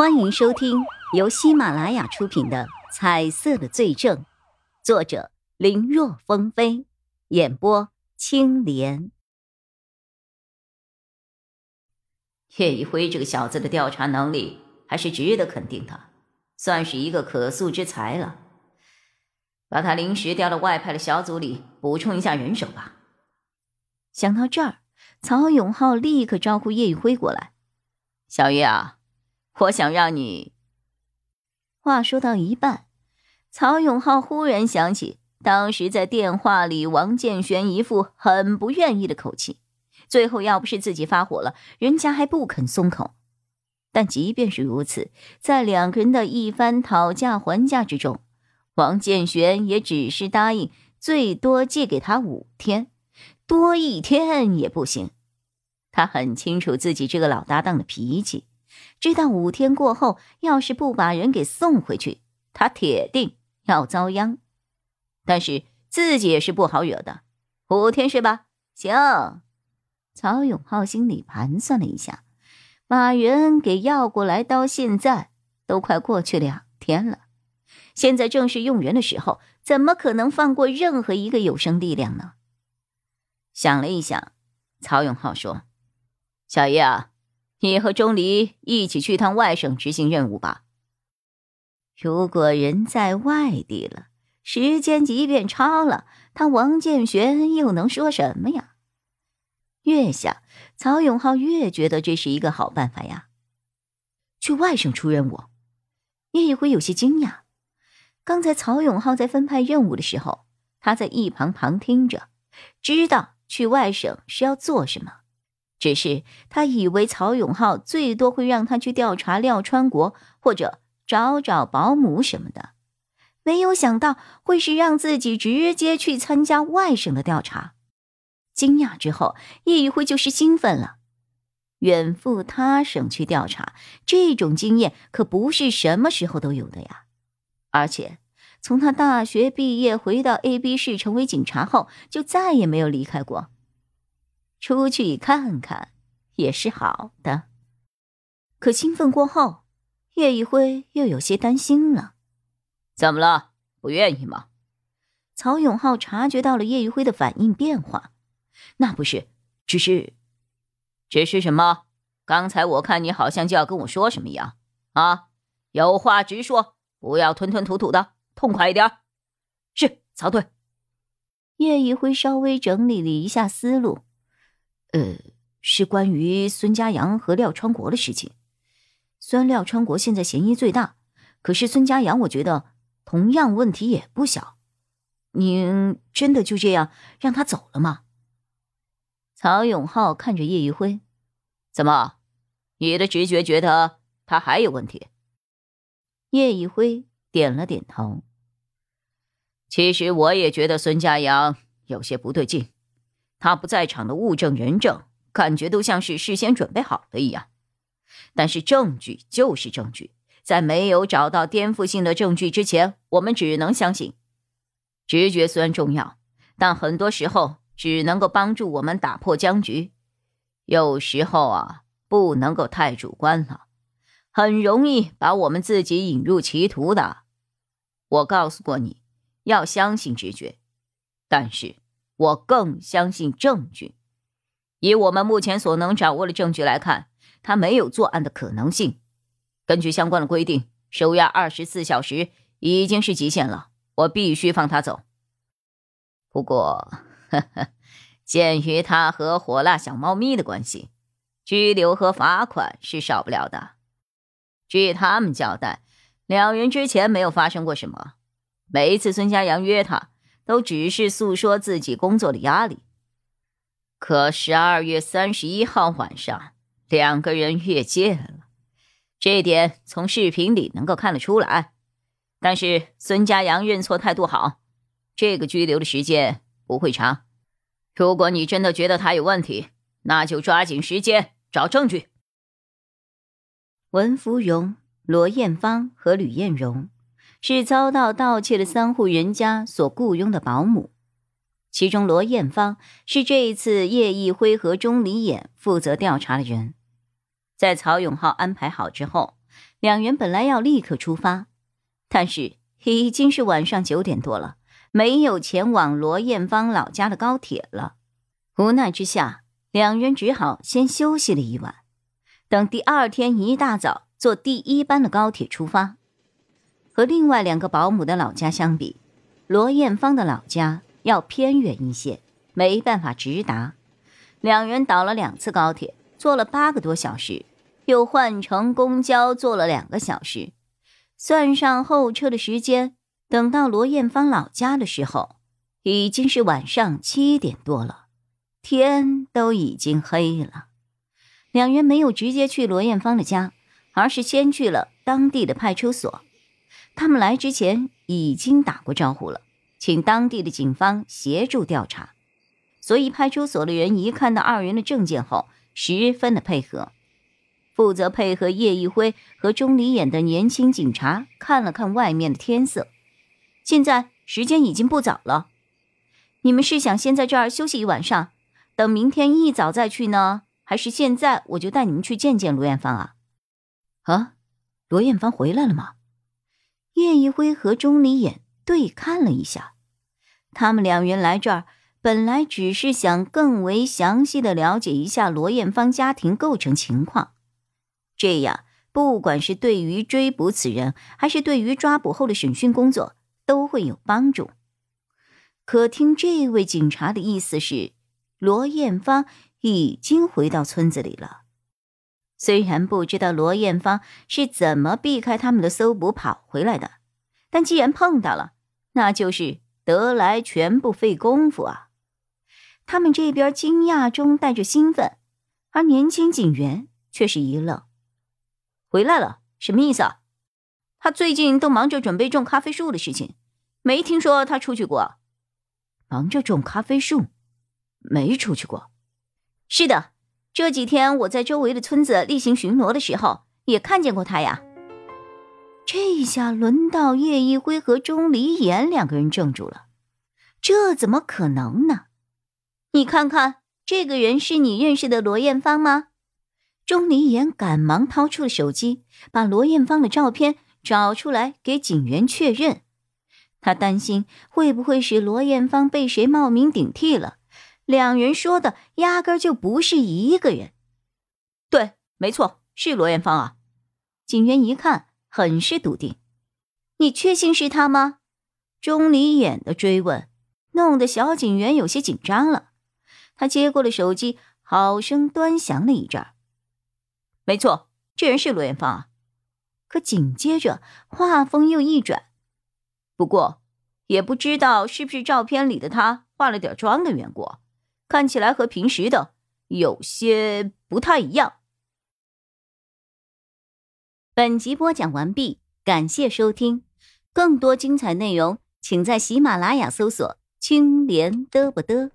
欢迎收听由喜马拉雅出品的《彩色的罪证》，作者林若风飞，演播青莲。叶一辉这个小子的调查能力还是值得肯定的，算是一个可塑之才了。把他临时调到外派的小组里，补充一下人手吧。想到这儿，曹永浩立刻招呼叶一辉过来：“小叶啊。”我想让你。话说到一半，曹永浩忽然想起当时在电话里王建玄一副很不愿意的口气，最后要不是自己发火了，人家还不肯松口。但即便是如此，在两个人的一番讨价还价之中，王建玄也只是答应最多借给他五天，多一天也不行。他很清楚自己这个老搭档的脾气。知道五天过后，要是不把人给送回去，他铁定要遭殃。但是自己也是不好惹的，五天是吧？行。曹永浩心里盘算了一下，把人给要过来，到现在都快过去两天了。现在正是用人的时候，怎么可能放过任何一个有生力量呢？想了一想，曹永浩说：“小叶啊。”你和钟离一起去趟外省执行任务吧。如果人在外地了，时间即便超了，他王建玄又能说什么呀？越想，曹永浩越觉得这是一个好办法呀。去外省出任务，叶一辉有些惊讶。刚才曹永浩在分派任务的时候，他在一旁旁听着，知道去外省是要做什么。只是他以为曹永浩最多会让他去调查廖川国，或者找找保姆什么的，没有想到会是让自己直接去参加外省的调查。惊讶之后，叶一辉就是兴奋了。远赴他省去调查，这种经验可不是什么时候都有的呀。而且从他大学毕业回到 A、B 市成为警察后，就再也没有离开过。出去看看也是好的，可兴奋过后，叶一辉又有些担心了。怎么了？不愿意吗？曹永浩察觉到了叶一辉的反应变化，那不是，只是，只是什么？刚才我看你好像就要跟我说什么一样啊！有话直说，不要吞吞吐吐的，痛快一点。是曹队。叶一辉稍微整理了一下思路。呃，是关于孙家阳和廖川国的事情。虽然廖川国现在嫌疑最大，可是孙家阳，我觉得同样问题也不小。您真的就这样让他走了吗？曹永浩看着叶一辉，怎么，你的直觉觉得他还有问题？叶一辉点了点头。其实我也觉得孙家阳有些不对劲。他不在场的物证、人证，感觉都像是事先准备好的一样。但是证据就是证据，在没有找到颠覆性的证据之前，我们只能相信。直觉虽然重要，但很多时候只能够帮助我们打破僵局。有时候啊，不能够太主观了，很容易把我们自己引入歧途的。我告诉过你，要相信直觉，但是。我更相信证据。以我们目前所能掌握的证据来看，他没有作案的可能性。根据相关的规定，收押二十四小时已经是极限了，我必须放他走。不过，呵呵，鉴于他和火辣小猫咪的关系，拘留和罚款是少不了的。据他们交代，两人之前没有发生过什么。每一次孙家阳约他。都只是诉说自己工作的压力。可十二月三十一号晚上，两个人越界了，这点从视频里能够看得出来。但是孙家阳认错态度好，这个拘留的时间不会长。如果你真的觉得他有问题，那就抓紧时间找证据。文芙蓉、罗艳芳和吕艳荣。是遭到盗窃的三户人家所雇佣的保姆，其中罗艳芳是这一次叶一辉和钟离眼负责调查的人。在曹永浩安排好之后，两人本来要立刻出发，但是已经是晚上九点多了，没有前往罗艳芳老家的高铁了。无奈之下，两人只好先休息了一晚，等第二天一大早坐第一班的高铁出发。和另外两个保姆的老家相比，罗艳芳的老家要偏远一些，没办法直达。两人倒了两次高铁，坐了八个多小时。又换乘公交坐了两个小时，算上候车的时间，等到罗艳芳老家的时候，已经是晚上七点多了，天都已经黑了。两人没有直接去罗艳芳的家，而是先去了当地的派出所。他们来之前已经打过招呼了，请当地的警方协助调查，所以派出所的人一看到二人的证件后，十分的配合。负责配合叶一辉和钟离眼的年轻警察看了看外面的天色，现在时间已经不早了。你们是想先在这儿休息一晚上，等明天一早再去呢，还是现在我就带你们去见见罗艳芳啊？啊，罗艳芳回来了吗？叶一辉和钟离眼对看了一下，他们两人来这儿本来只是想更为详细的了解一下罗艳芳家庭构成情况。这样，不管是对于追捕此人，还是对于抓捕后的审讯工作，都会有帮助。可听这位警察的意思是，罗艳芳已经回到村子里了。虽然不知道罗艳芳是怎么避开他们的搜捕跑回来的，但既然碰到了，那就是得来全不费功夫啊！他们这边惊讶中带着兴奋，而年轻警员却是一愣。回来了，什么意思啊？他最近都忙着准备种咖啡树的事情，没听说他出去过。忙着种咖啡树，没出去过。是的，这几天我在周围的村子例行巡逻的时候，也看见过他呀。这下轮到叶一辉和钟离言两个人怔住了，这怎么可能呢？你看看，这个人是你认识的罗艳芳吗？钟离言赶忙掏出了手机，把罗艳芳的照片找出来给警员确认。他担心会不会是罗艳芳被谁冒名顶替了。两人说的压根就不是一个人。对，没错，是罗艳芳啊！警员一看，很是笃定。你确信是他吗？钟离眼的追问，弄得小警员有些紧张了。他接过了手机，好生端详了一阵。没错，这人是罗艳芳啊。可紧接着话锋又一转，不过也不知道是不是照片里的他化了点妆的缘故，看起来和平时的有些不太一样。本集播讲完毕，感谢收听，更多精彩内容请在喜马拉雅搜索“青莲嘚不嘚”。